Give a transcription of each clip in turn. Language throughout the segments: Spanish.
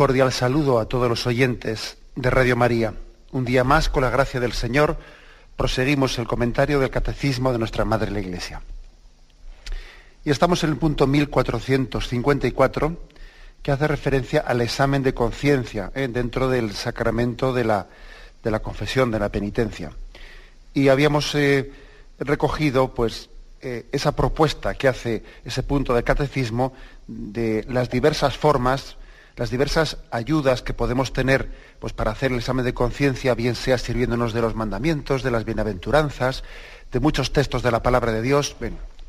Cordial saludo a todos los oyentes de Radio María. Un día más, con la gracia del Señor, proseguimos el comentario del Catecismo de nuestra Madre la Iglesia. Y estamos en el punto 1454, que hace referencia al examen de conciencia ¿eh? dentro del sacramento de la, de la, confesión, de la penitencia. Y habíamos eh, recogido, pues, eh, esa propuesta que hace ese punto del catecismo de las diversas formas las diversas ayudas que podemos tener pues, para hacer el examen de conciencia, bien sea sirviéndonos de los mandamientos, de las bienaventuranzas, de muchos textos de la palabra de Dios,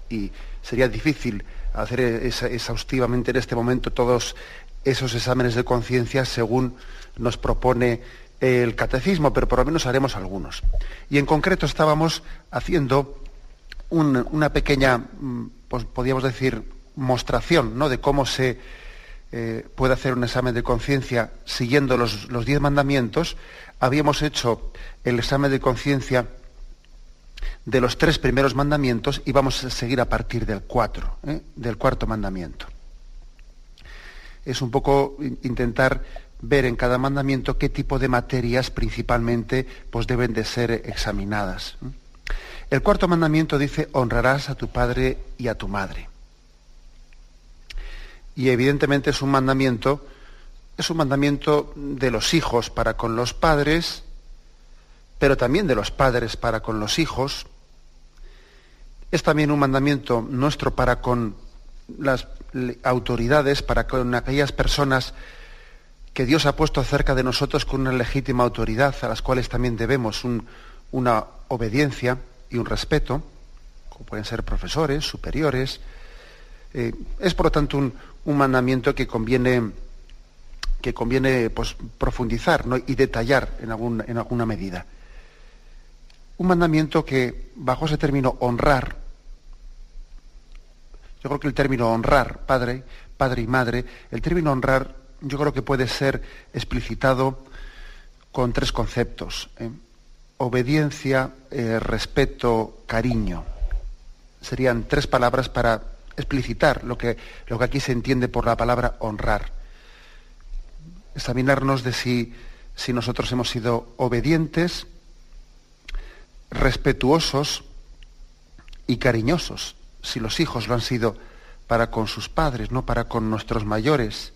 y sería difícil hacer exhaustivamente en este momento todos esos exámenes de conciencia según nos propone el catecismo, pero por lo menos haremos algunos. Y en concreto estábamos haciendo una pequeña, mm, pues podríamos decir, mostración ¿no? de cómo se eh, puede hacer un examen de conciencia siguiendo los, diez mandamientos, habíamos hecho el examen de conciencia de los tres primeros mandamientos y vamos a seguir a partir del cuatro, ¿eh? del cuarto mandamiento. Es un poco intentar ver en cada mandamiento qué tipo de materias principalmente pues, deben de ser examinadas. El cuarto mandamiento dice, honrarás a tu padre y a tu madre y evidentemente es un mandamiento, es un mandamiento de los hijos para con los padres, pero también de los padres para con los hijos. Es también un mandamiento nuestro para con las autoridades, para con aquellas personas que Dios ha puesto cerca de nosotros con una legítima autoridad, a las cuales también debemos una obediencia y un respeto, como pueden ser profesores, superiores. Eh, es por lo tanto un, un mandamiento que conviene, que conviene pues, profundizar y detallar en, en alguna medida. Un mandamiento que, bajo ese término honrar, yo creo que el término honrar, padre, padre y madre, el término honrar yo creo que puede ser explicitado con tres conceptos. ¿eh? Obediencia, eh, respeto, cariño. Serían tres palabras para explicitar lo que, lo que aquí se entiende por la palabra honrar. Examinarnos de si, si nosotros hemos sido obedientes, respetuosos y cariñosos, si los hijos lo han sido para con sus padres, no para con nuestros mayores.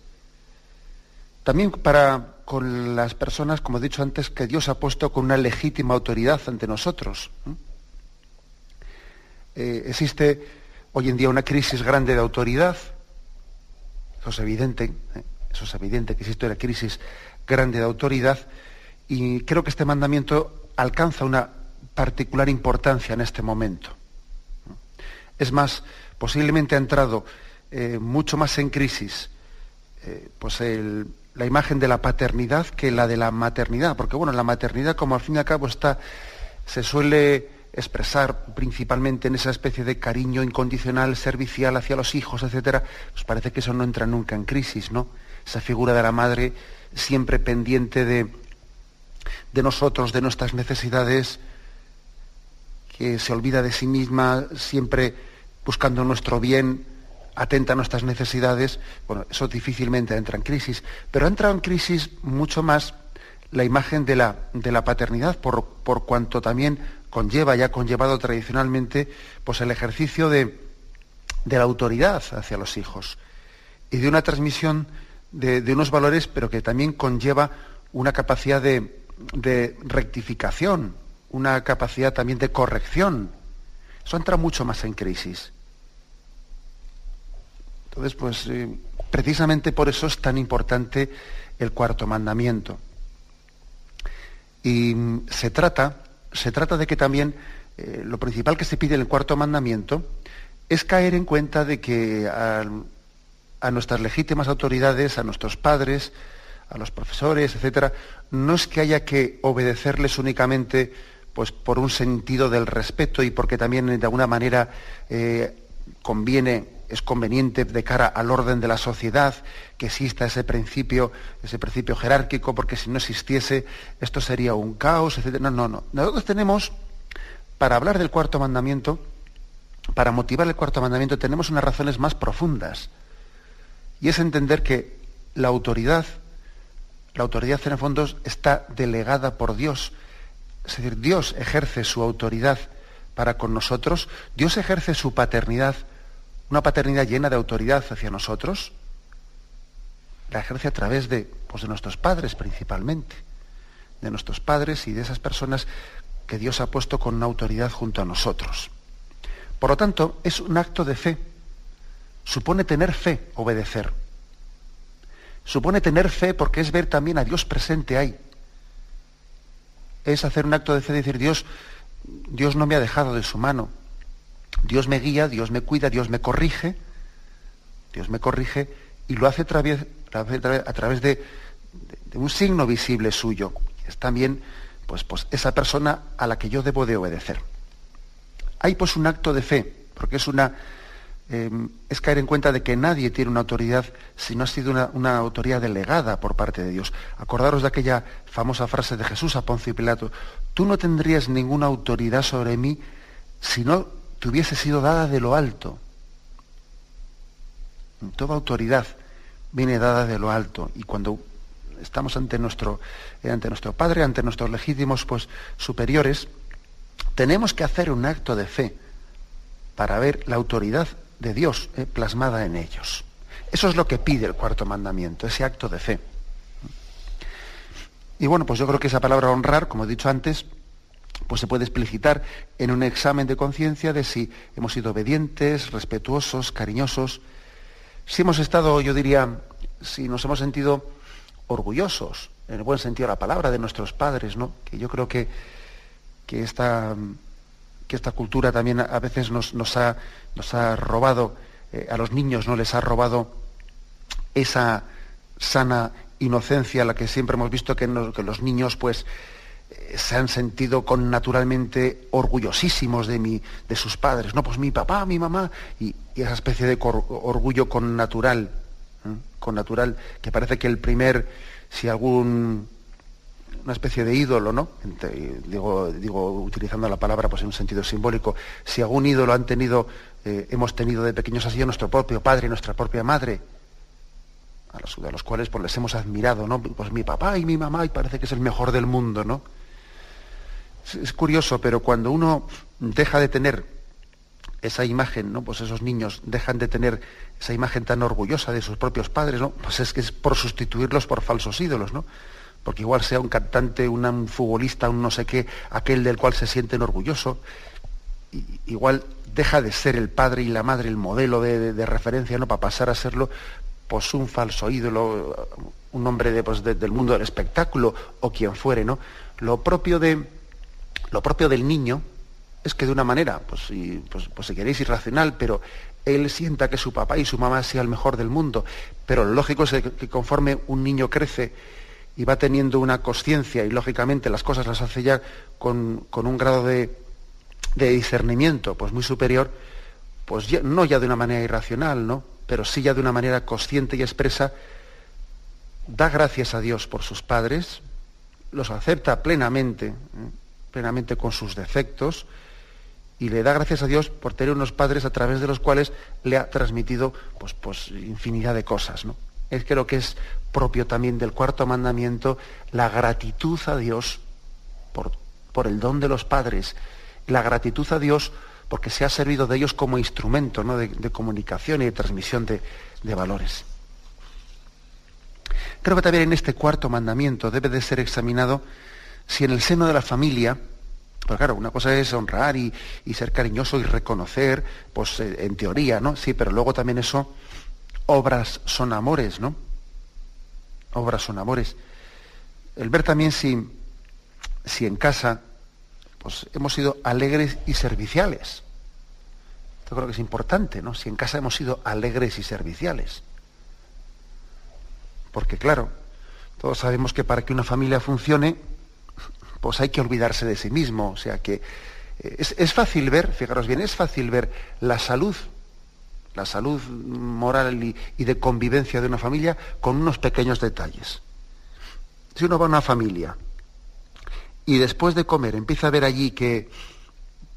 También para con las personas, como he dicho antes, que Dios ha puesto con una legítima autoridad ante nosotros. Eh, existe hoy en día una crisis grande de autoridad. Eso es evidente, ¿eh? eso es evidente que existe una crisis grande de autoridad y creo que este mandamiento alcanza una particular importancia en este momento. Es más, posiblemente ha entrado eh, mucho más en crisis eh, pues la imagen de la paternidad que la de la maternidad, porque bueno, la maternidad como al fin y al cabo está, se suele expresar principalmente en esa especie de cariño incondicional, servicial hacia los hijos, etcétera, pues parece que eso no entra nunca en crisis, ¿no? Esa figura de la madre siempre pendiente de, de nosotros, de nuestras necesidades, que se olvida de sí misma, siempre buscando nuestro bien, atenta a nuestras necesidades, bueno, eso difícilmente entra en crisis, pero ha entrado en crisis mucho más la imagen de la, de la paternidad, por, por cuanto también conlleva y ha conllevado tradicionalmente pues, el ejercicio de, la autoridad hacia los hijos y de una transmisión de, unos valores, pero que también conlleva una capacidad de, de, rectificación, una capacidad también de corrección. Eso entra mucho más en crisis. Entonces, pues eh, precisamente por eso es tan importante el cuarto mandamiento. Y mm, se trata, se trata de que también eh, lo principal que se pide en el cuarto mandamiento es caer en cuenta de que a, nuestras legítimas autoridades, a nuestros padres, a los profesores, etcétera, no es que haya que obedecerles únicamente pues, por un sentido del respeto y porque también de alguna manera eh, conviene es conveniente de cara al orden de la sociedad que exista ese principio, ese principio jerárquico, porque si no existiese esto sería un caos, etc. No, no, no. Nosotros tenemos, para hablar del cuarto mandamiento, para motivar el cuarto mandamiento, tenemos unas razones más profundas. Y es entender que la autoridad, la autoridad en está delegada por Dios. Es decir, Dios ejerce su autoridad para con nosotros, Dios ejerce su paternidad una paternidad llena de autoridad hacia nosotros, la ejerce a través de, pues, de nuestros padres principalmente, de nuestros padres y de esas personas que Dios ha puesto con una autoridad junto a nosotros. Por lo tanto, es un acto de fe. Supone tener fe, obedecer. Supone tener fe porque es ver también a Dios presente ahí. Es hacer un acto de fe, decir, Dios, Dios no me ha dejado de su mano, Dios me guía, Dios me cuida, Dios me corrige, Dios me corrige y lo hace a través, de, un signo visible suyo. Es también pues, pues, esa persona a la que yo debo de obedecer. Hay pues un acto de fe, porque es una em, es caer en cuenta de que nadie tiene una autoridad si no ha sido una, una, autoridad delegada por parte de Dios. Acordaros de aquella famosa frase de Jesús a Poncio Pilato, tú no tendrías ninguna autoridad sobre mí si no te hubiese sido dada de lo alto. Toda autoridad viene dada de lo alto y cuando estamos ante nuestro, eh, ante nuestro Padre, ante nuestros legítimos pues, superiores, tenemos que hacer un acto de fe para ver la autoridad de Dios eh, plasmada en ellos. Eso es lo que pide el cuarto mandamiento, ese acto de fe. Y bueno, pues yo creo que esa palabra honrar, como he dicho antes, pues se puede explicitar en un examen de conciencia de si hemos sido obedientes, respetuosos, cariñosos, si hemos estado, yo diría, si nos hemos sentido orgullosos, en el buen sentido de la palabra, de nuestros padres, ¿no? Que yo creo que, que, esta, que esta cultura también a veces nos, nos, ha, nos ha, robado, eh, a los niños no les ha robado esa sana inocencia, la que siempre hemos visto que los niños, pues, se han sentido con naturalmente orgullosísimos de, mi, de sus padres. No, pues mi papá, mi mamá, y, esa especie de orgullo con natural, con natural, que parece que el primer, si algún, una especie de ídolo, ¿no? digo, digo, utilizando la palabra pues en un sentido simbólico, si algún ídolo han tenido, eh, hemos tenido de pequeños ha sido nuestro propio padre nuestra propia madre, a los, a los cuales pues, les hemos admirado, ¿no? Pues mi papá y mi mamá, y parece que es el mejor del mundo, ¿no? Es curioso, pero cuando uno deja de tener esa imagen, ¿no? Pues esos niños dejan de tener esa imagen tan orgullosa de sus propios padres, ¿no? Pues es que es por sustituirlos por falsos ídolos, ¿no? Porque igual sea un cantante, un futbolista, un no sé qué, aquel del cual se sienten orgullosos, igual deja de ser el padre y la madre el modelo de, referencia, ¿no? Para pasar a serlo, pues un falso ídolo, un hombre pues, del mundo del espectáculo o quien fuere, ¿no? Lo propio de, lo propio del niño es que de una manera, pues, si, pues, pues si queréis irracional, pero él sienta que su papá y su mamá sea el mejor del mundo. Pero lo lógico es que conforme un niño crece y va teniendo una conciencia y lógicamente las cosas las hace ya con, un grado de, discernimiento pues muy superior, pues no ya de una manera irracional, ¿no? pero sí ya de una manera consciente y expresa, da gracias a Dios por sus padres, los acepta plenamente. ¿eh? Plenamente con sus defectos y le da gracias a Dios por tener unos padres a través de los cuales le ha transmitido pues, pues infinidad de cosas. ¿no? Es creo que es propio también del cuarto mandamiento la gratitud a Dios por, por el don de los padres, la gratitud a Dios porque se ha servido de ellos como instrumento ¿no? de, comunicación y de transmisión de, de valores. Creo que también en este cuarto mandamiento debe de ser examinado si en el seno de la familia, pues claro, una cosa es honrar y, ser cariñoso y reconocer, pues eh, en teoría, ¿no? Sí, pero luego también eso, obras son amores, ¿no? Obras son amores. El ver también si, si en casa pues, hemos sido alegres y serviciales. Yo creo que es importante, ¿no? Si en casa hemos sido alegres y serviciales. Porque claro, todos sabemos que para que una familia funcione, pues hay que olvidarse de sí mismo. O sea que eh, es, fácil ver, fijaros bien, es fácil ver la salud, la salud moral y, de convivencia de una familia con unos pequeños detalles. Si uno va a una familia y después de comer empieza a ver allí que,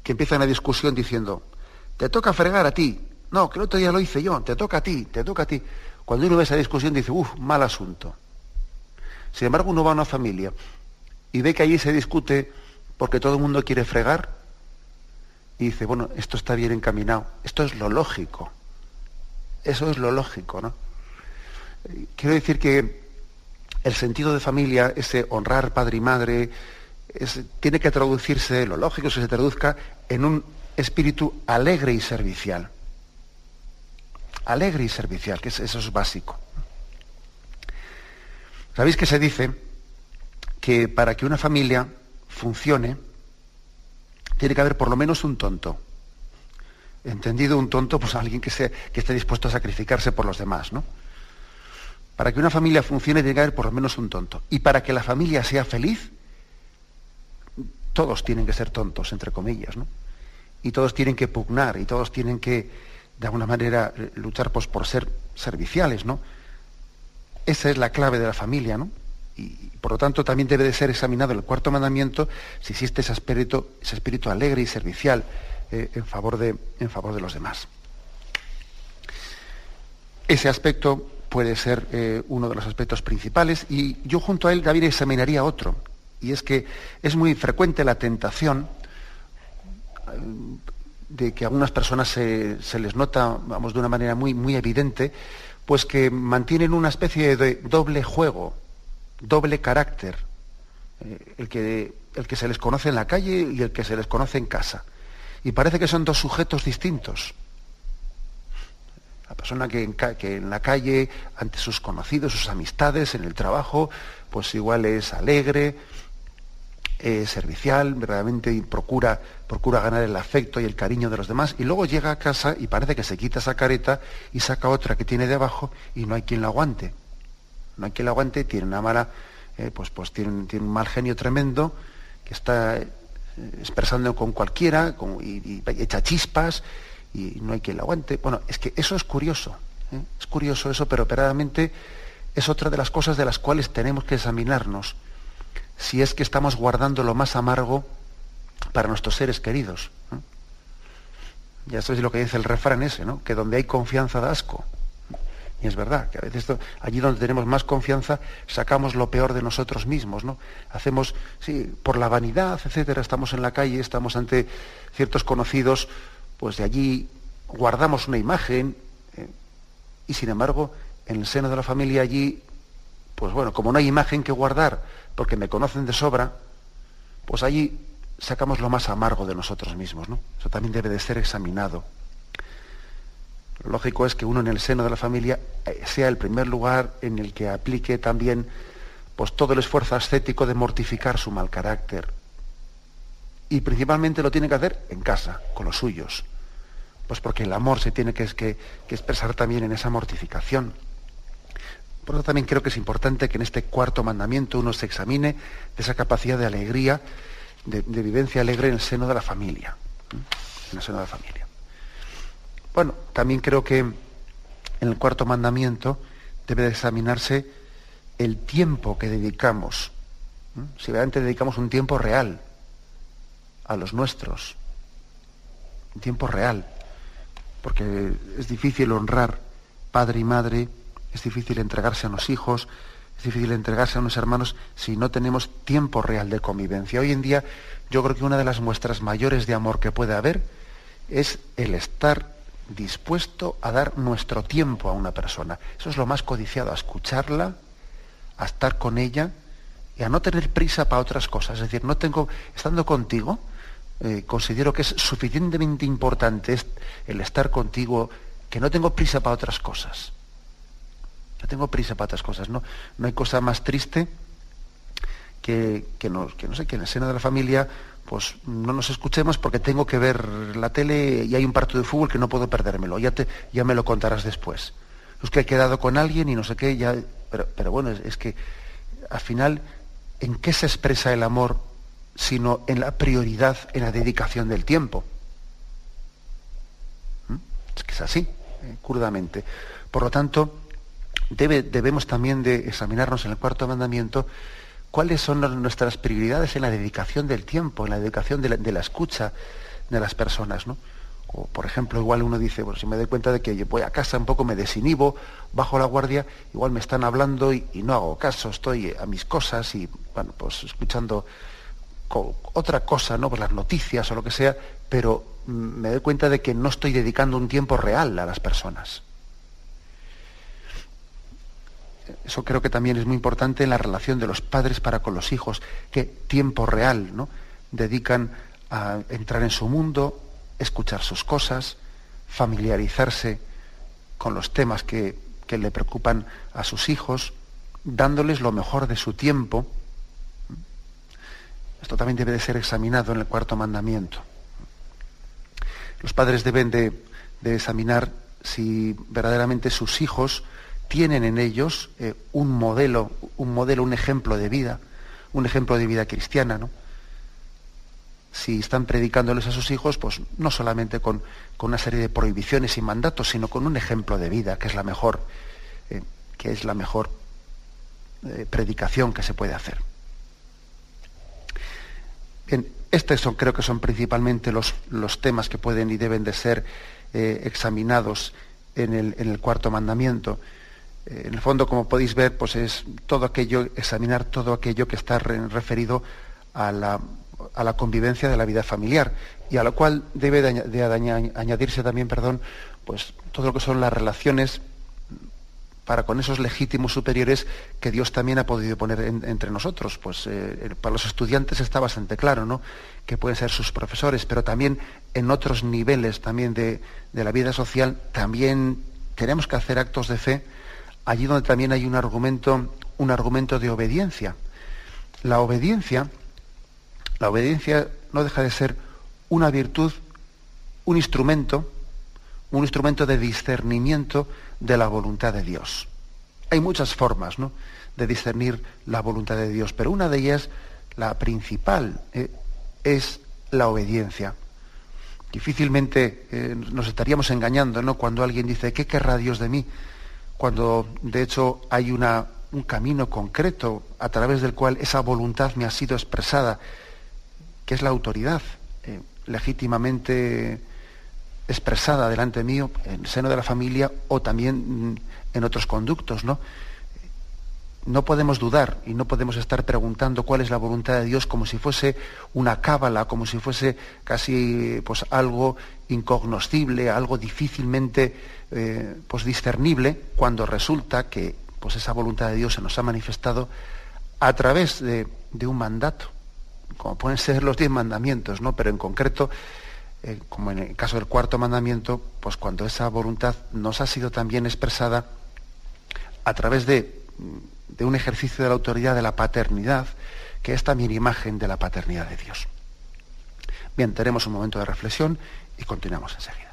que empieza una discusión diciendo, te toca fregar a ti, no, que el otro día lo hice yo, te toca a ti, te toca a ti. Cuando uno ve esa discusión dice, uff, mal asunto. Sin embargo, uno va a una familia y ve que allí se discute porque todo el mundo quiere fregar y dice, bueno, esto está bien encaminado, esto es lo lógico. Eso es lo lógico, ¿no? Quiero decir que el sentido de familia, ese honrar padre y madre, tiene que traducirse, lo lógico que se traduzca en un espíritu alegre y servicial. Alegre y servicial, que eso es básico. ¿Sabéis que se dice que para que una familia funcione, tiene que haber por lo menos un tonto? Entendido un tonto, pues alguien que, que esté dispuesto a sacrificarse por los demás, ¿no? Para que una familia funcione tiene que haber por lo menos un tonto. Y para que la familia sea feliz, todos tienen que ser tontos, entre comillas, ¿no? Y todos tienen que pugnar, y todos tienen que, de alguna manera, luchar pues, por ser serviciales, ¿no? Esa es la clave de la familia, ¿no? Y, por lo tanto también debe de ser examinado el cuarto mandamiento si existe ese espíritu, alegre y servicial eh, en, favor de, los demás. Ese aspecto puede ser eh, uno de los aspectos principales y yo junto a él David examinaría otro, y es que es muy frecuente la tentación eh, de que a algunas personas se, les nota, vamos, de una manera muy, muy evidente, pues que mantienen una especie de doble juego, doble carácter, eh, el, que, el que se les conoce en la calle y el que se les conoce en casa. Y parece que son dos sujetos distintos. La persona que en, que en, la calle, ante sus conocidos, sus amistades, en el trabajo, pues igual es alegre, eh, servicial, verdaderamente procura, procura ganar el afecto y el cariño de los demás, y luego llega a casa y parece que se quita esa careta y saca otra que tiene debajo y no hay quien la aguante. No hay quien la aguante, tiene una mala, eh, pues, pues tiene, un mal genio tremendo, que está eh, expresando con cualquiera, y, echa chispas, y no hay quien la aguante. Bueno, es que eso es curioso, es curioso eso, pero verdaderamente es otra de las cosas de las cuales tenemos que examinarnos si es que estamos guardando lo más amargo para nuestros seres queridos. Ya sabéis lo que dice el refrán ese, ¿no? Que donde hay confianza da asco. Y es verdad, que a veces allí donde tenemos más confianza sacamos lo peor de nosotros mismos, ¿no? Hacemos, sí, por la vanidad, etcétera, estamos en la calle, estamos ante ciertos conocidos, pues de allí guardamos una imagen ¿eh? y sin embargo en el seno de la familia allí, pues bueno, como no hay imagen que guardar, porque me conocen de sobra, pues allí sacamos lo más amargo de nosotros mismos, ¿no? Eso también debe de ser examinado. Lo lógico es que uno en el seno de la familia eh, sea el primer lugar en el que aplique también pues, todo el esfuerzo ascético de mortificar su mal carácter. Y principalmente lo tiene que hacer en casa, con los suyos. Pues porque el amor se tiene que, expresar también en esa mortificación. Por eso también creo que es importante que en este cuarto mandamiento uno se examine de esa capacidad de alegría, de, vivencia alegre en el seno de la familia. En el seno de la familia. Bueno, también creo que en el cuarto mandamiento debe de examinarse el tiempo que dedicamos. Si realmente dedicamos un tiempo real a los nuestros. Un tiempo real. Porque es difícil honrar padre y madre es difícil entregarse a los hijos, es difícil entregarse a unos hermanos si no tenemos tiempo real de convivencia. Hoy en día yo creo que una de las muestras mayores de amor que puede haber es el estar dispuesto a dar nuestro tiempo a una persona. Eso es lo más codiciado, a escucharla, a estar con ella y a no tener prisa para otras cosas. Es decir, no tengo, estando contigo, eh, considero que es suficientemente importante el estar contigo que no tengo prisa para otras cosas. No tengo prisa para otras cosas. No, no hay cosa más triste que, que, no, que no sé, que en el seno de la familia pues no nos escuchemos porque tengo que ver la tele y hay un partido de fútbol que no puedo perdérmelo. Ya, ya me lo contarás después. Es que he quedado con alguien y no sé qué, ya, pero, bueno, es, que al final, ¿en qué se expresa el amor sino en la prioridad, en la dedicación del tiempo? ¿Mm? Es que es así, eh. Por lo tanto, debe, debemos también de examinarnos en el cuarto mandamiento cuáles son nuestras prioridades en la dedicación del tiempo, en la dedicación de la, escucha de las personas, ¿no? O, por ejemplo, igual uno dice, bueno, si me doy cuenta de que voy a casa un poco, me desinhibo, bajo la guardia, igual me están hablando y, y no hago caso, estoy a mis cosas y, bueno, pues escuchando otra cosa, ¿no? Pues las noticias o lo que sea, pero mm, me doy cuenta de que no estoy dedicando un tiempo real a las personas. Eso creo que también es muy importante en la relación de los padres para con los hijos, que tiempo real, ¿no? Dedican a entrar en su mundo, escuchar sus cosas, familiarizarse con los temas que, que le preocupan a sus hijos, dándoles lo mejor de su tiempo. Esto también debe de ser examinado en el cuarto mandamiento. Los padres deben de, de examinar si verdaderamente sus hijos tienen en ellos eh, un modelo, un modelo, un ejemplo de vida, un ejemplo de vida cristiana, ¿no? Si están predicándoles a sus hijos, pues no solamente con, una serie de prohibiciones y mandatos, sino con un ejemplo de vida, que es la mejor, eh, que es la mejor eh, predicación que se puede hacer. Estos son, creo que son principalmente los, temas que pueden y deben de ser examinados en el cuarto mandamiento. Eh, en el fondo, como podéis ver, pues es todo aquello, examinar todo aquello que está referido a la, convivencia de la vida familiar y a lo cual debe de, añadirse también, perdón, pues todo lo que son las relaciones para con esos legítimos superiores que Dios también ha podido poner entre nosotros. Pues eh, para los estudiantes está bastante claro, ¿no? Que pueden ser sus profesores, pero también en otros niveles también de, de la vida social también tenemos que hacer actos de fe allí donde también hay un argumento, un argumento de obediencia. La obediencia, la obediencia no deja de ser una virtud, un instrumento, un instrumento de discernimiento de la voluntad de Dios. Hay muchas formas ¿no? de discernir la voluntad de Dios, pero una de ellas, la principal, eh, es la obediencia. Difícilmente eh, nos estaríamos engañando ¿no? cuando alguien dice, ¿qué querrá Dios de mí? Cuando de hecho hay una, un camino concreto a través del cual esa voluntad me ha sido expresada, que es la autoridad eh, legítimamente expresada delante mío en el seno de la familia o también mm, en otros conductos, ¿no? No podemos dudar y no podemos estar preguntando cuál es la voluntad de Dios como si fuese una cábala, como si fuese casi pues, algo incognoscible, algo difícilmente eh, pues discernible cuando resulta que pues esa voluntad de Dios se nos ha manifestado a través de, un mandato, como pueden ser los diez mandamientos, ¿no? Pero en concreto, eh, como en el caso del cuarto mandamiento, pues cuando esa voluntad nos ha sido también expresada a través de, de un ejercicio de la autoridad de la paternidad, que es también imagen de la paternidad de Dios. Bien, tenemos un momento de reflexión y continuamos enseguida.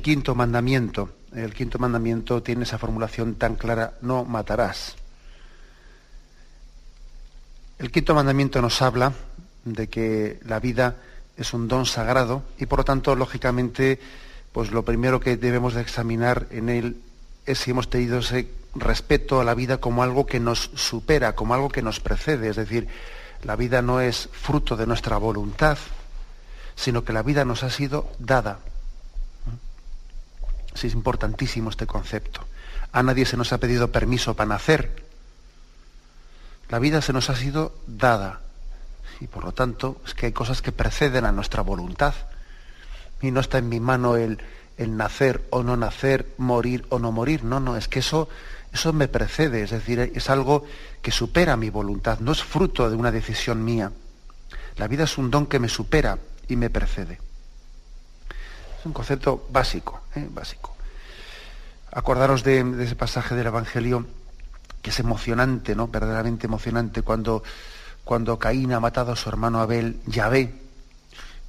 El quinto mandamiento. El quinto mandamiento tiene esa formulación tan clara, no matarás. El quinto mandamiento nos habla de que la vida es un don sagrado y por lo tanto, lógicamente, pues lo primero que debemos de examinar en él es si hemos tenido ese respeto a la vida como algo que nos supera, como algo que nos precede. Es decir, la vida no es fruto de nuestra voluntad, sino que la vida nos ha sido dada. Sí, es importantísimo este concepto. A nadie se nos ha pedido permiso para nacer. La vida se nos ha sido dada. Y por lo tanto, es que hay cosas que preceden a nuestra voluntad. Y no está en mi mano el, el nacer o no nacer, morir o no morir. No, no, es que eso, eso me precede. Es decir, es algo que supera mi voluntad. No es fruto de una decisión mía. La vida es un don que me supera y me precede. Es un concepto básico, ¿eh? básico. Acordaros de, ese pasaje del Evangelio que es emocionante, ¿no? Verdaderamente emocionante cuando, cuando Caín ha matado a su hermano Abel, Yahvé.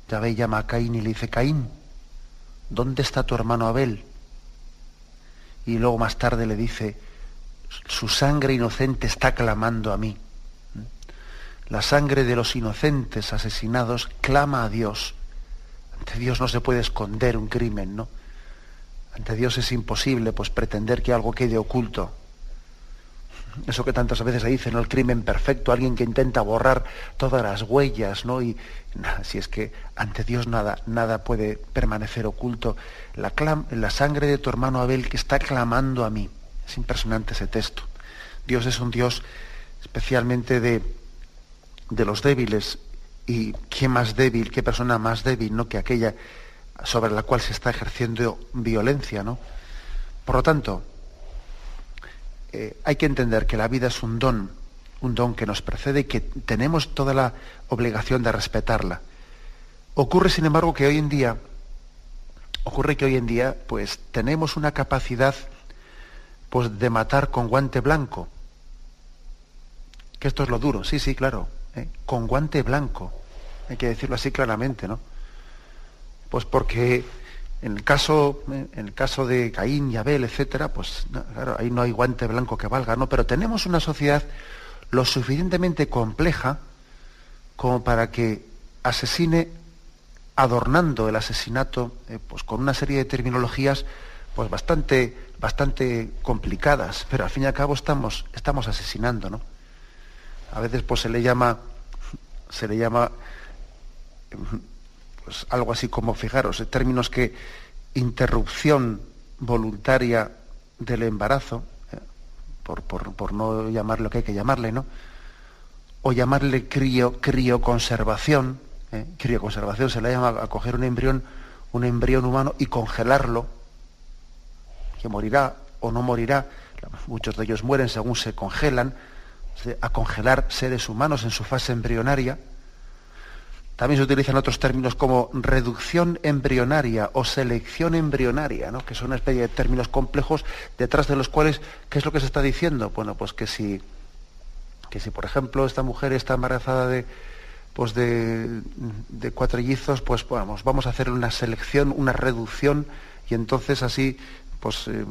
Yahvé llama a Caín y le dice, Caín, ¿dónde está tu hermano Abel? Y luego más tarde le dice, su sangre inocente está clamando a mí. La sangre de los inocentes asesinados clama a Dios ante Dios no se puede esconder un crimen, ¿no? Ante Dios es imposible pues pretender que algo quede oculto. Eso que tantas veces se dice, ¿no? El crimen perfecto, alguien que intenta borrar todas las huellas, ¿no? Y si es que ante Dios nada, nada puede permanecer oculto. La, la sangre de tu hermano Abel que está clamando a mí. Es impresionante ese texto. Dios es un Dios especialmente de, de los débiles y qué más débil, qué persona más débil, ¿no? Que aquella sobre la cual se está ejerciendo violencia, ¿no? Por lo tanto, eh, hay que entender que la vida es un don, un don que nos precede y que tenemos toda la obligación de respetarla. Ocurre, sin embargo, que hoy en día, ocurre que hoy en día, pues tenemos una capacidad, pues, de matar con guante blanco. Que esto es lo duro, sí, sí, claro. ¿Eh? con guante blanco, hay que decirlo así claramente, ¿no? Pues porque en el caso, ¿eh? en el caso de Caín y Abel, etcétera, pues claro, ahí no hay guante blanco que valga, ¿no? Pero tenemos una sociedad lo suficientemente compleja como para que asesine adornando el asesinato eh, pues con una serie de terminologías pues bastante, bastante complicadas, pero al fin y al cabo estamos, estamos asesinando, ¿no? A veces pues se le llama, se le llama pues, algo así como, fijaros, términos que interrupción voluntaria del embarazo, eh, por, no llamar lo que hay que llamarle, ¿no? O llamarle crioconservación, ¿eh? crioconservación se le llama a coger un embrión, un embrión humano y congelarlo, que morirá o no morirá, muchos de ellos mueren según se congelan, a congelar seres humanos en su fase embrionaria. También se utilizan otros términos como reducción embrionaria o selección embrionaria, ¿no? que son una especie de términos complejos detrás de los cuales, ¿qué es lo que se está diciendo? Bueno, pues que si, que si por ejemplo, esta mujer está embarazada de, pues de, pues vamos, vamos a hacer una selección, una reducción, y entonces así, pues eh,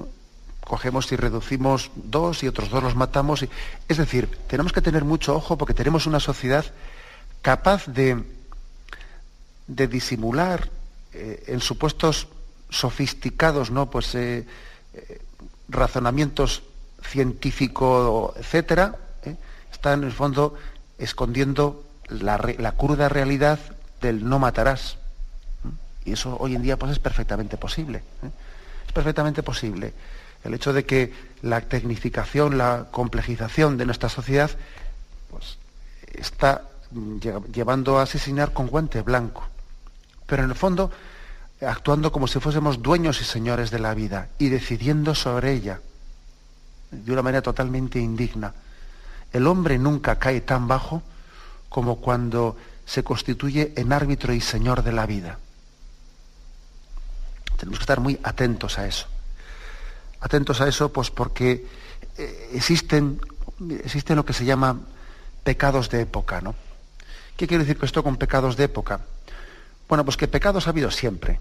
cogemos y reducimos dos y otros dos los matamos. Es decir, tenemos que tener mucho ojo porque tenemos una sociedad capaz de, de disimular eh, en supuestos sofisticados, ¿no? Pues eh, eh, razonamientos científicos, etcétera, está en el fondo escondiendo la, la, cruda realidad del no matarás. Y eso hoy en día pues, es perfectamente posible. Es perfectamente posible el hecho de que la tecnificación, la complejización de nuestra sociedad, pues, está llevando a asesinar con guante blanco. Pero en el fondo, actuando como si fuésemos dueños y señores de la vida y decidiendo sobre ella de una manera totalmente indigna. El hombre nunca cae tan bajo como cuando se constituye en árbitro y señor de la vida. Tenemos que estar muy atentos a eso atentos a eso, pues porque eh, existen, existen lo que se llama pecados de época, ¿no? ¿Qué quiere decir esto con pecados de época? Bueno, pues que pecados ha habido siempre.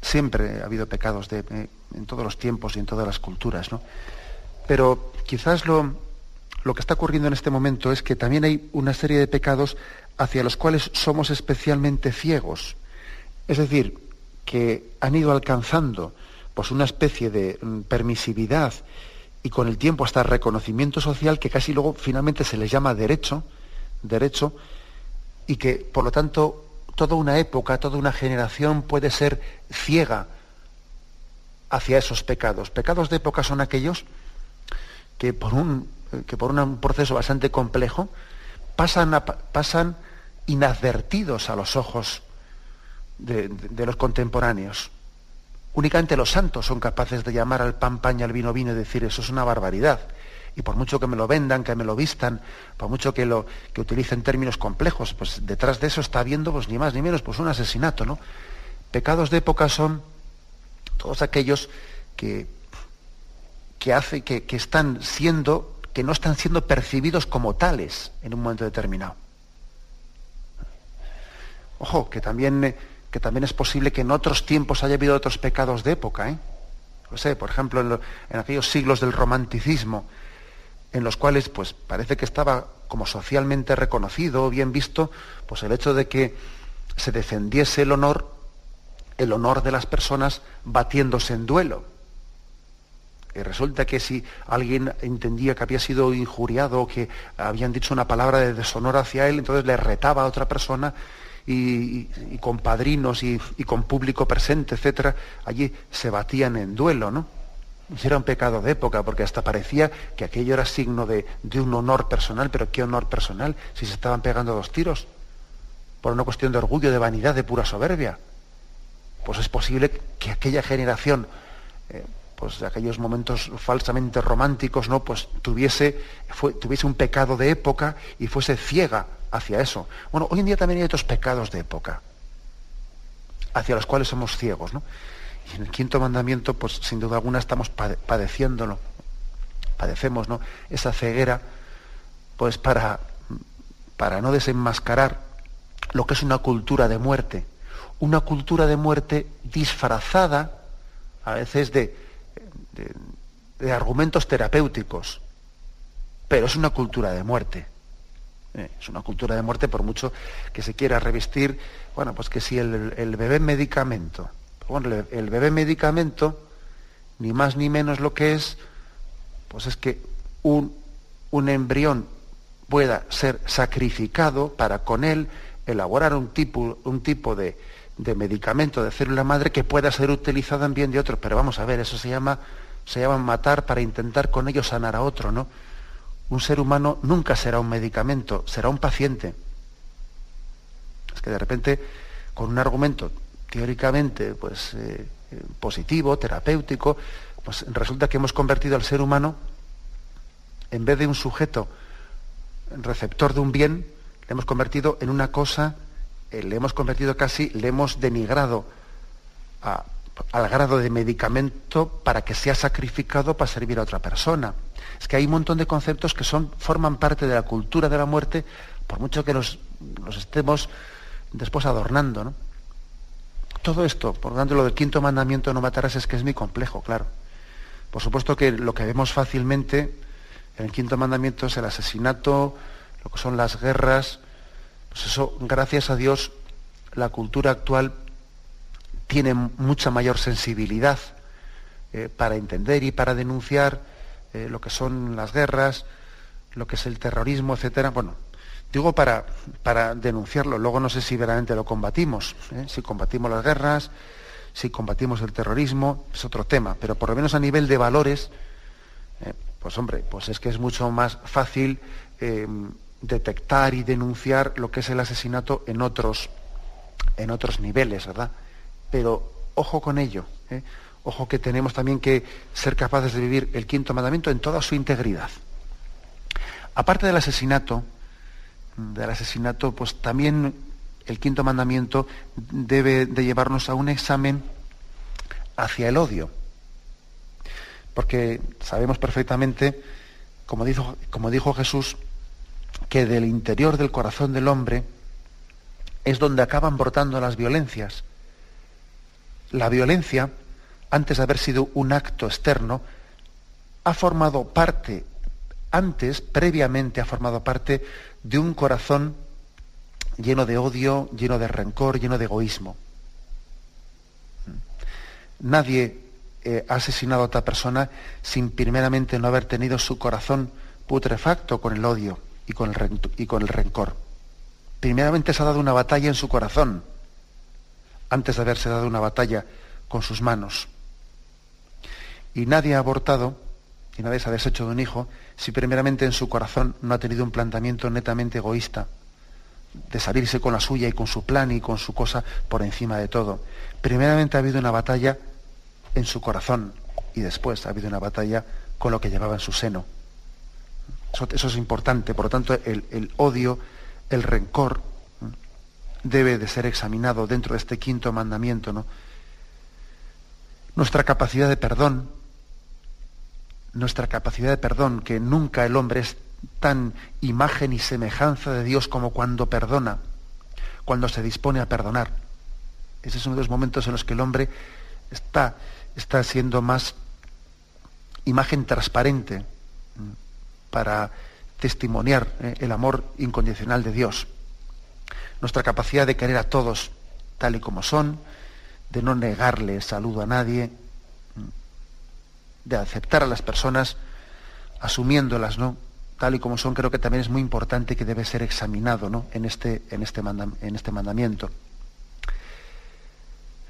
Siempre ha habido pecados de, eh, en todos los tiempos y en todas las culturas, ¿no? Pero quizás lo, lo que está ocurriendo en este momento es que también hay una serie de pecados hacia los cuales somos especialmente ciegos. Es decir, que han ido alcanzando pues, una especie de mm, permisividad y con el tiempo hasta reconocimiento social que casi luego finalmente se les llama derecho, derecho, y que por lo tanto toda una época, toda una generación puede ser ciega hacia esos pecados. Pecados de época son aquellos que por un, que por un proceso bastante complejo pasan, pasan inadvertidos a los ojos de, los contemporáneos. Únicamente los santos son capaces de llamar al pan y al vino vino y decir eso es una barbaridad. Y por mucho que me lo vendan, que me lo vistan, por mucho que, lo, que utilicen términos complejos, pues detrás de eso está habiendo pues, ni más ni menos pues, un asesinato. ¿no? Pecados de época son todos aquellos que, que, hace, que, que están siendo, que no están siendo percibidos como tales en un momento determinado. Ojo, que también, que también es posible que en otros tiempos haya habido otros pecados de época. ¿eh? No sé, por ejemplo, en, aquellos siglos del romanticismo, en los cuales pues, parece que estaba como socialmente reconocido o bien visto pues, el hecho de que se defendiese el honor, el honor de las personas batiéndose en duelo. Y resulta que si alguien entendía que había sido injuriado o que habían dicho una palabra de deshonor hacia él, entonces le retaba a otra persona y, con padrinos y, con público presente, etcétera, allí se batían en duelo, ¿no? Era un pecado de época, porque hasta parecía que aquello era signo de, un honor personal, pero ¿qué honor personal? Si se estaban pegando dos tiros, por una cuestión de orgullo, de vanidad, de pura soberbia. Pues es posible que aquella generación, eh, pues de aquellos momentos falsamente románticos, ¿no? Pues tuviese, tuviese un pecado de época y fuese ciega hacia eso. Bueno, hoy en día también hay otros pecados de época, hacia los cuales somos ciegos, ¿no? Y en el quinto mandamiento, pues sin duda alguna estamos padeciéndolo, padecemos, ¿no? Esa ceguera, pues para, para no desenmascarar lo que es una cultura de muerte, una cultura de muerte disfrazada a veces de, de argumentos terapéuticos, pero es una cultura de muerte. Eh, es una cultura de muerte por mucho que se quiera revestir, bueno, pues que si el, bebé medicamento, bueno, el, bebé medicamento, ni más ni menos lo que es, pues es que un, un embrión pueda ser sacrificado para con él elaborar un tipo, un tipo de, de, medicamento de célula madre que pueda ser utilizado en bien de otro. Pero vamos a ver, eso se llama, se llama matar para intentar con ello sanar a otro, ¿no? Un ser humano nunca será un medicamento, será un paciente. Es que de repente, con un argumento teóricamente pues, eh, positivo, terapéutico, pues resulta que hemos convertido al ser humano, en vez de un sujeto receptor de un bien, le hemos convertido en una cosa, eh, le hemos convertido casi, le hemos denigrado al grado de medicamento para que sea sacrificado para servir a otra persona. Es que hay un montón de conceptos que son, forman parte de la cultura de la muerte, por mucho que los, estemos después adornando. ¿no? Todo esto, por lo tanto, lo del quinto mandamiento no matarás es que es muy complejo, claro. Por supuesto que lo que vemos fácilmente en el quinto mandamiento es el asesinato, lo que son las guerras. Pues eso, gracias a Dios, la cultura actual tiene mucha mayor sensibilidad eh, para entender y para denunciar eh, lo que son las guerras, lo que es el terrorismo, etcétera. Bueno, digo para, para denunciarlo. Luego no sé si verdaderamente lo combatimos. ¿eh? Si combatimos las guerras, si combatimos el terrorismo, es otro tema. Pero por lo menos a nivel de valores, pues hombre, pues es que es mucho más fácil detectar y denunciar lo que es el asesinato en otros, en otros niveles, ¿verdad? Pero ojo con ello. Ojo que tenemos también que ser capaces de vivir el quinto mandamiento en toda su integridad. Aparte del asesinato, del asesinato, pues también el quinto mandamiento debe de llevarnos a un examen hacia el odio. Porque sabemos perfectamente, como dijo, como dijo Jesús, que del interior del corazón del hombre es donde acaban brotando las violencias. La violencia, antes de haber sido un acto externo, ha formado parte, antes, previamente, ha formado parte de un corazón lleno de odio, lleno de rencor, lleno de egoísmo. Nadie eh, ha asesinado a otra persona sin primeramente no haber tenido su corazón putrefacto con el odio y con el, y con el rencor. Primeramente se ha dado una batalla en su corazón, antes de haberse dado una batalla con sus manos. Y nadie ha abortado, y nadie se ha deshecho de un hijo, si primeramente en su corazón no ha tenido un planteamiento netamente egoísta, de salirse con la suya y con su plan y con su cosa por encima de todo. Primeramente ha habido una batalla en su corazón y después ha habido una batalla con lo que llevaba en su seno. Eso, es importante. Por lo tanto, el, el odio, el rencor, debe de ser examinado dentro de este quinto mandamiento. ¿no? Nuestra capacidad de perdón, nuestra capacidad de perdón, que nunca el hombre es tan imagen y semejanza de Dios como cuando perdona, cuando se dispone a perdonar. Ese es uno de los momentos en los que el hombre está, está siendo más imagen transparente para testimoniar eh, el amor incondicional de Dios. Nuestra capacidad de querer a todos tal y como son, de no negarle saludo a nadie, de aceptar a las personas asumiéndolas, ¿no? tal y como son, creo que también es muy importante que debe ser examinado ¿no? en, este, en, este en este mandamiento.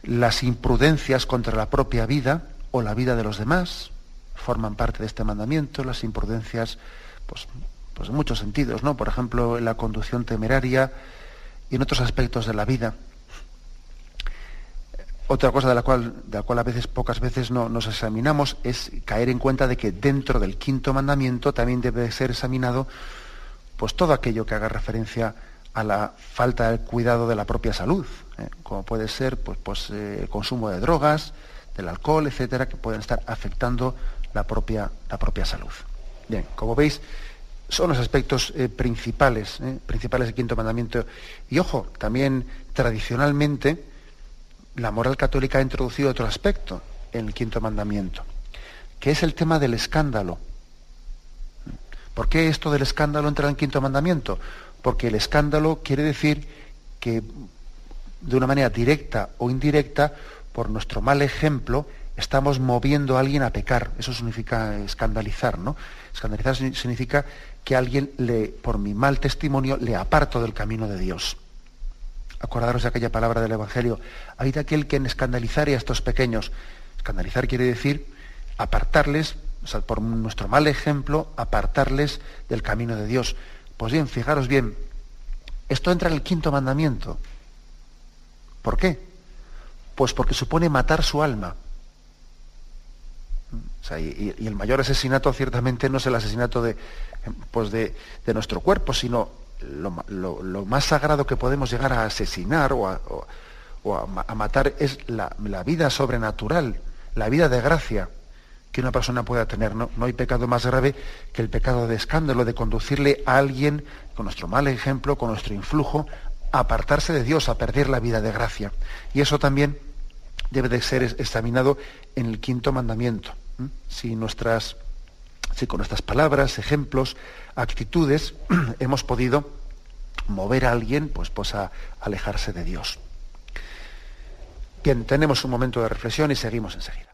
Las imprudencias contra la propia vida o la vida de los demás forman parte de este mandamiento, las imprudencias, pues, pues en muchos sentidos, ¿no? Por ejemplo, la conducción temeraria y en otros aspectos de la vida. Otra cosa de la cual, de la cual a veces, pocas veces no, nos examinamos es caer en cuenta de que dentro del quinto mandamiento también debe ser examinado pues todo aquello que haga referencia a la falta de cuidado de la propia salud, ¿eh? como puede ser pues, pues eh, el consumo de drogas, del alcohol, etcétera, que pueden estar afectando la propia, la propia salud. Bien, como veis, son los aspectos eh, principales, principales del quinto mandamiento. Y ojo, también tradicionalmente, la moral católica ha introducido otro aspecto en el quinto mandamiento, que es el tema del escándalo. ¿Por qué esto del escándalo entra en el quinto mandamiento? Porque el escándalo quiere decir que de una manera directa o indirecta, por nuestro mal ejemplo, estamos moviendo a alguien a pecar. Eso significa escandalizar, ¿no? Escandalizar significa que alguien le, por mi mal testimonio, le aparto del camino de Dios. Acordaros de aquella palabra del Evangelio. Hay de aquel que escandalizar a estos pequeños. Escandalizar quiere decir apartarles, por nuestro mal ejemplo, apartarles del camino de Dios. Pues bien, fijaros bien, esto entra en el quinto mandamiento. ¿Por qué? Pues porque supone matar su alma. Y, el mayor asesinato ciertamente no es el asesinato de, pues de, nuestro cuerpo, sino lo, más sagrado que podemos llegar a asesinar o a, matar es la, vida sobrenatural, la vida de gracia que una persona pueda tener. ¿no? no hay pecado más grave que el pecado de escándalo, de conducirle a alguien, con nuestro mal ejemplo, con nuestro influjo, a apartarse de Dios, a perder la vida de gracia. Y eso también debe de ser examinado en el quinto mandamiento. Si nuestras si con nuestras palabras, ejemplos, actitudes hemos podido mover a alguien pues, pues a alejarse de Dios. Bien, tenemos un momento de reflexión y seguimos enseguida.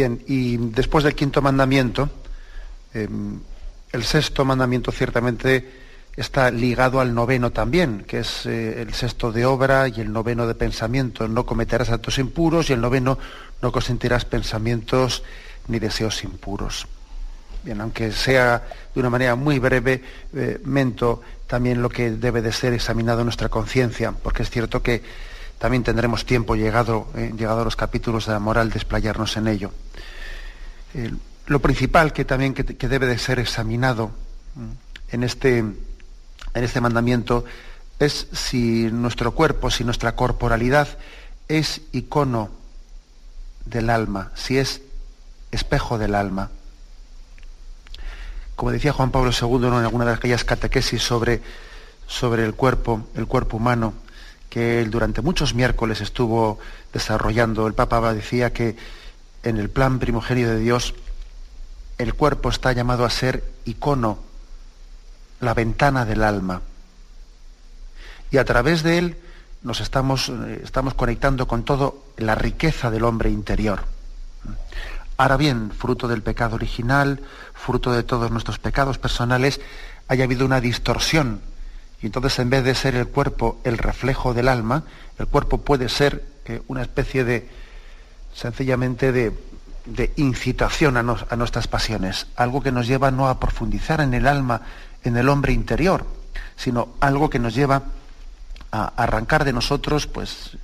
Bien, y después del quinto mandamiento, em, el sexto mandamiento ciertamente está ligado al noveno también, que es eh, el sexto de obra y el noveno de pensamiento. No cometerás actos impuros y el noveno no consentirás pensamientos ni deseos impuros. Bien, aunque sea de una manera muy breve, eh, mento también lo que debe de ser examinado en nuestra conciencia, porque es cierto que también tendremos tiempo llegado, eh, llegado a los capítulos de la moral, desplayarnos en ello. lo principal que también que, que, debe de ser examinado mm, en este, en este mandamiento es si nuestro cuerpo, si nuestra corporalidad es icono del alma, si es espejo del alma. Como decía Juan Pablo II en alguna de aquellas catequesis sobre, sobre el cuerpo, el cuerpo humano, que él durante muchos miércoles estuvo desarrollando. El Papa decía que en el plan primogenio de Dios el cuerpo está llamado a ser icono, la ventana del alma. Y a través de él nos estamos, eh, estamos conectando con toda la riqueza del hombre interior. Ahora bien, fruto del pecado original, fruto de todos nuestros pecados personales, haya habido una distorsión y entonces en vez de ser el cuerpo el reflejo del alma, el cuerpo puede ser eh, una especie de, sencillamente de, incitación a, a, nuestras pasiones, algo que nos lleva no a profundizar en el alma, en el hombre interior, sino algo que nos lleva a arrancar de nosotros pues,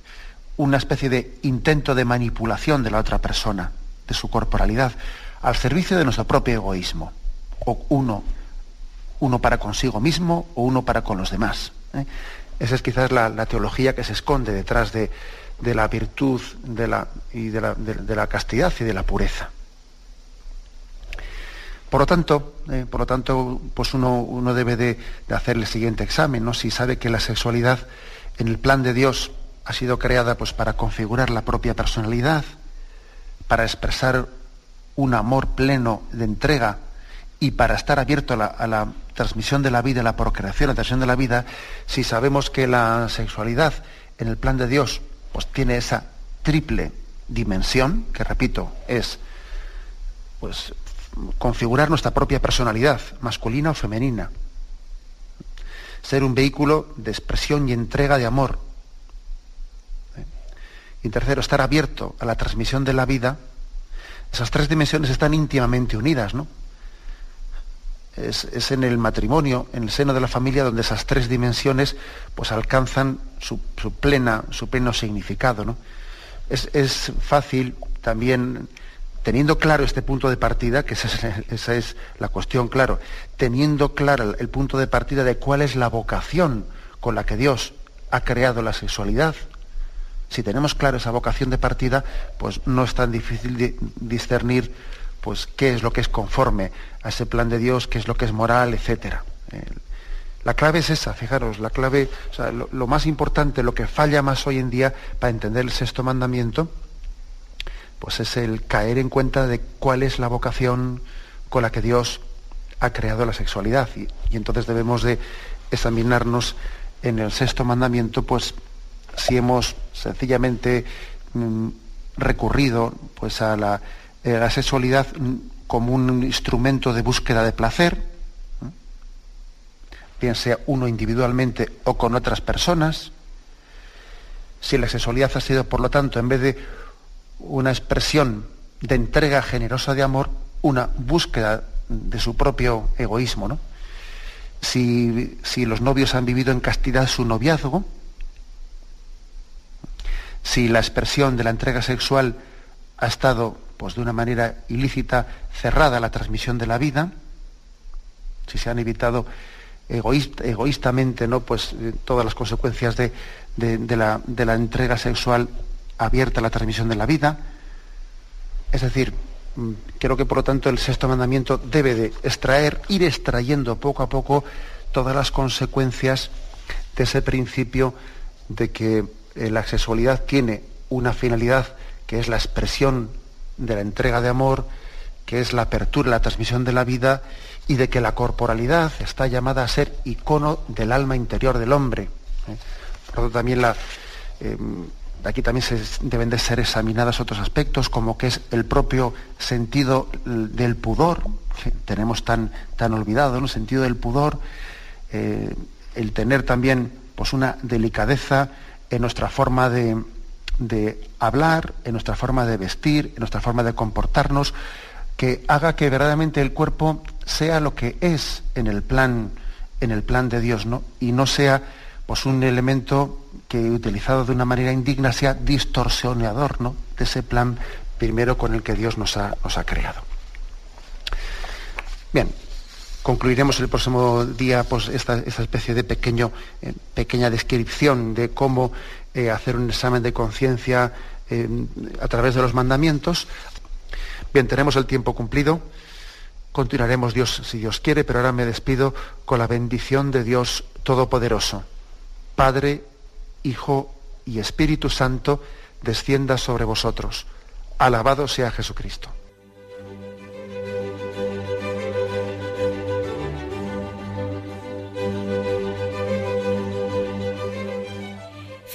una especie de intento de manipulación de la otra persona, de su corporalidad, al servicio de nuestro propio egoísmo, o uno uno para consigo mismo o uno para con los demás. ¿eh? Esa es quizás la, teología que se esconde detrás de, la virtud de la, y de la, castidad y de la pureza. Por lo tanto, eh, por lo tanto pues uno, uno debe de, hacer el siguiente examen, ¿no? si sabe que la sexualidad en el plan de Dios ha sido creada pues, para configurar la propia personalidad, para expresar un amor pleno de entrega y para estar abierto a la, transmisión de la vida, la procreación, la transmisión de la vida, si sabemos que la sexualidad en el plan de Dios pues tiene esa triple dimensión, que repito, es pues configurar nuestra propia personalidad, masculina o femenina, ser un vehículo de expresión y entrega de amor. ¿eh? Y tercero, estar abierto a la transmisión de la vida. Esas tres dimensiones están íntimamente unidas, ¿no? Es, en el matrimonio, en el seno de la familia, donde esas tres dimensiones pues, alcanzan su, plena, su pleno significado. ¿no? Es, fácil también, teniendo claro este punto de partida, que esa es, la cuestión, claro, teniendo claro el punto de partida de cuál es la vocación con la que Dios ha creado la sexualidad, si tenemos claro esa vocación de partida, pues no es tan difícil discernir pues qué es lo que es conforme a ese plan de Dios, qué es lo que es moral, etc. la clave es esa, fijaros, la clave, lo, más importante, lo que falla más hoy en día para entender el sexto mandamiento, pues es el caer en cuenta de cuál es la vocación con la que Dios ha creado la sexualidad. Y, entonces debemos de examinarnos en el sexto mandamiento, pues si hemos sencillamente mm, recurrido pues a la eh, la sexualidad como un instrumento de búsqueda de placer, bien sea uno individualmente o con otras personas. Si la sexualidad ha sido, por lo tanto, en vez de una expresión de entrega generosa de amor, una búsqueda de su propio egoísmo. ¿no? Si, si, los novios han vivido en castidad su noviazgo, si la expresión de la entrega sexual ha estado pues de una manera ilícita cerrada la transmisión de la vida, si se han evitado egoístamente ¿no? pues, eh, todas las consecuencias de, la, entrega sexual abierta a la transmisión de la vida. Es decir, mm, creo que por lo tanto el sexto mandamiento debe de extraer, ir extrayendo poco a poco todas las consecuencias de ese principio de que eh, la sexualidad tiene una finalidad que es la expresión de la entrega de amor, que es la apertura, la transmisión de la vida, y de que la corporalidad está llamada a ser icono del alma interior del hombre. ¿eh? Por lo tanto, también la, eh, aquí también se, deben de ser examinados otros aspectos, como que es el propio sentido del pudor, que tenemos tan, tan olvidado, el sentido del pudor, eh, el tener también pues, una delicadeza en nuestra forma de, de hablar, en nuestra forma de vestir, en nuestra forma de comportarnos, que haga que verdaderamente el cuerpo sea lo que es en el plan, en el plan de Dios, ¿no? Y no sea pues un elemento que utilizado de una manera indigna sea distorsionador ¿no? de ese plan primero con el que Dios nos ha, nos ha creado. Bien, concluiremos el próximo día pues, esta, especie de pequeño, eh, pequeña descripción de cómo eh, hacer un examen de conciencia eh, a través de los mandamientos. Bien, tenemos el tiempo cumplido. Continuaremos Dios si Dios quiere, pero ahora me despido con la bendición de Dios Todopoderoso. Padre, Hijo y Espíritu Santo, descienda sobre vosotros. Alabado sea Jesucristo.